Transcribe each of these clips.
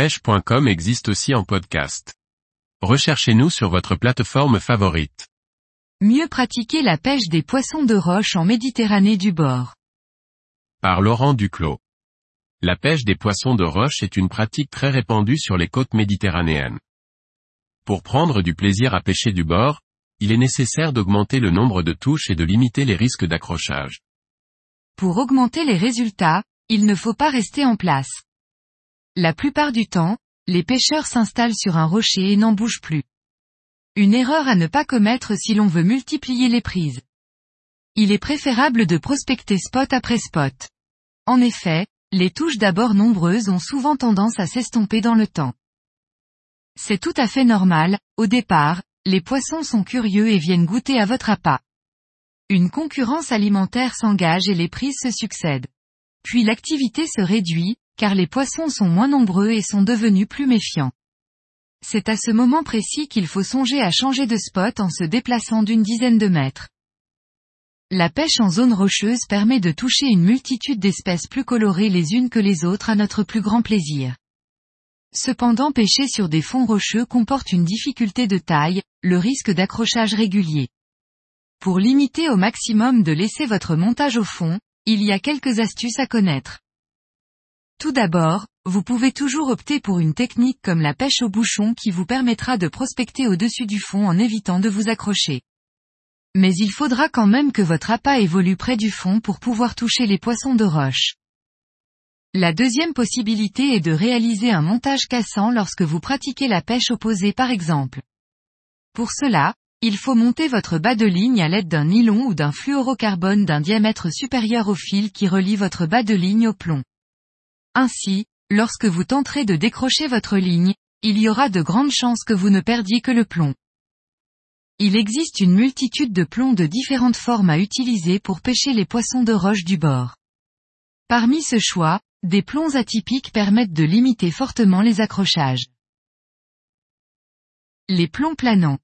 pêche.com existe aussi en podcast. Recherchez-nous sur votre plateforme favorite. Mieux pratiquer la pêche des poissons de roche en Méditerranée du bord. Par Laurent Duclos. La pêche des poissons de roche est une pratique très répandue sur les côtes méditerranéennes. Pour prendre du plaisir à pêcher du bord, il est nécessaire d'augmenter le nombre de touches et de limiter les risques d'accrochage. Pour augmenter les résultats, il ne faut pas rester en place. La plupart du temps, les pêcheurs s'installent sur un rocher et n'en bougent plus. Une erreur à ne pas commettre si l'on veut multiplier les prises. Il est préférable de prospecter spot après spot. En effet, les touches d'abord nombreuses ont souvent tendance à s'estomper dans le temps. C'est tout à fait normal, au départ, les poissons sont curieux et viennent goûter à votre appât. Une concurrence alimentaire s'engage et les prises se succèdent. Puis l'activité se réduit, car les poissons sont moins nombreux et sont devenus plus méfiants. C'est à ce moment précis qu'il faut songer à changer de spot en se déplaçant d'une dizaine de mètres. La pêche en zone rocheuse permet de toucher une multitude d'espèces plus colorées les unes que les autres à notre plus grand plaisir. Cependant pêcher sur des fonds rocheux comporte une difficulté de taille, le risque d'accrochage régulier. Pour limiter au maximum de laisser votre montage au fond, il y a quelques astuces à connaître. Tout d'abord, vous pouvez toujours opter pour une technique comme la pêche au bouchon qui vous permettra de prospecter au-dessus du fond en évitant de vous accrocher. Mais il faudra quand même que votre appât évolue près du fond pour pouvoir toucher les poissons de roche. La deuxième possibilité est de réaliser un montage cassant lorsque vous pratiquez la pêche opposée par exemple. Pour cela, il faut monter votre bas de ligne à l'aide d'un nylon ou d'un fluorocarbone d'un diamètre supérieur au fil qui relie votre bas de ligne au plomb. Ainsi, lorsque vous tenterez de décrocher votre ligne, il y aura de grandes chances que vous ne perdiez que le plomb. Il existe une multitude de plombs de différentes formes à utiliser pour pêcher les poissons de roche du bord. Parmi ce choix, des plombs atypiques permettent de limiter fortement les accrochages. Les plombs planants.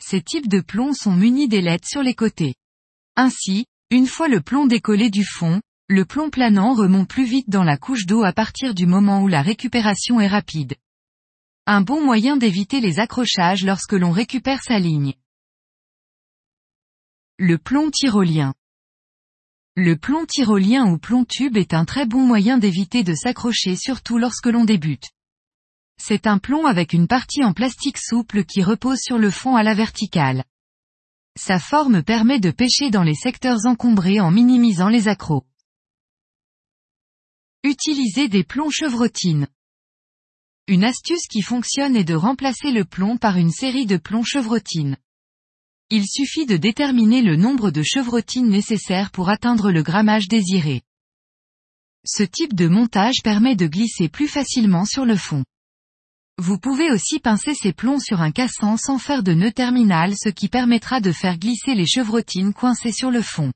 Ces types de plombs sont munis d'ailettes sur les côtés. Ainsi, une fois le plomb décollé du fond, le plomb planant remonte plus vite dans la couche d'eau à partir du moment où la récupération est rapide. Un bon moyen d'éviter les accrochages lorsque l'on récupère sa ligne. Le plomb tyrolien. Le plomb tyrolien ou plomb tube est un très bon moyen d'éviter de s'accrocher surtout lorsque l'on débute. C'est un plomb avec une partie en plastique souple qui repose sur le fond à la verticale. Sa forme permet de pêcher dans les secteurs encombrés en minimisant les accros. Utiliser des plombs chevrotines. Une astuce qui fonctionne est de remplacer le plomb par une série de plombs chevrotines. Il suffit de déterminer le nombre de chevrotines nécessaires pour atteindre le grammage désiré. Ce type de montage permet de glisser plus facilement sur le fond. Vous pouvez aussi pincer ces plombs sur un cassant sans faire de nœud terminal ce qui permettra de faire glisser les chevrotines coincées sur le fond.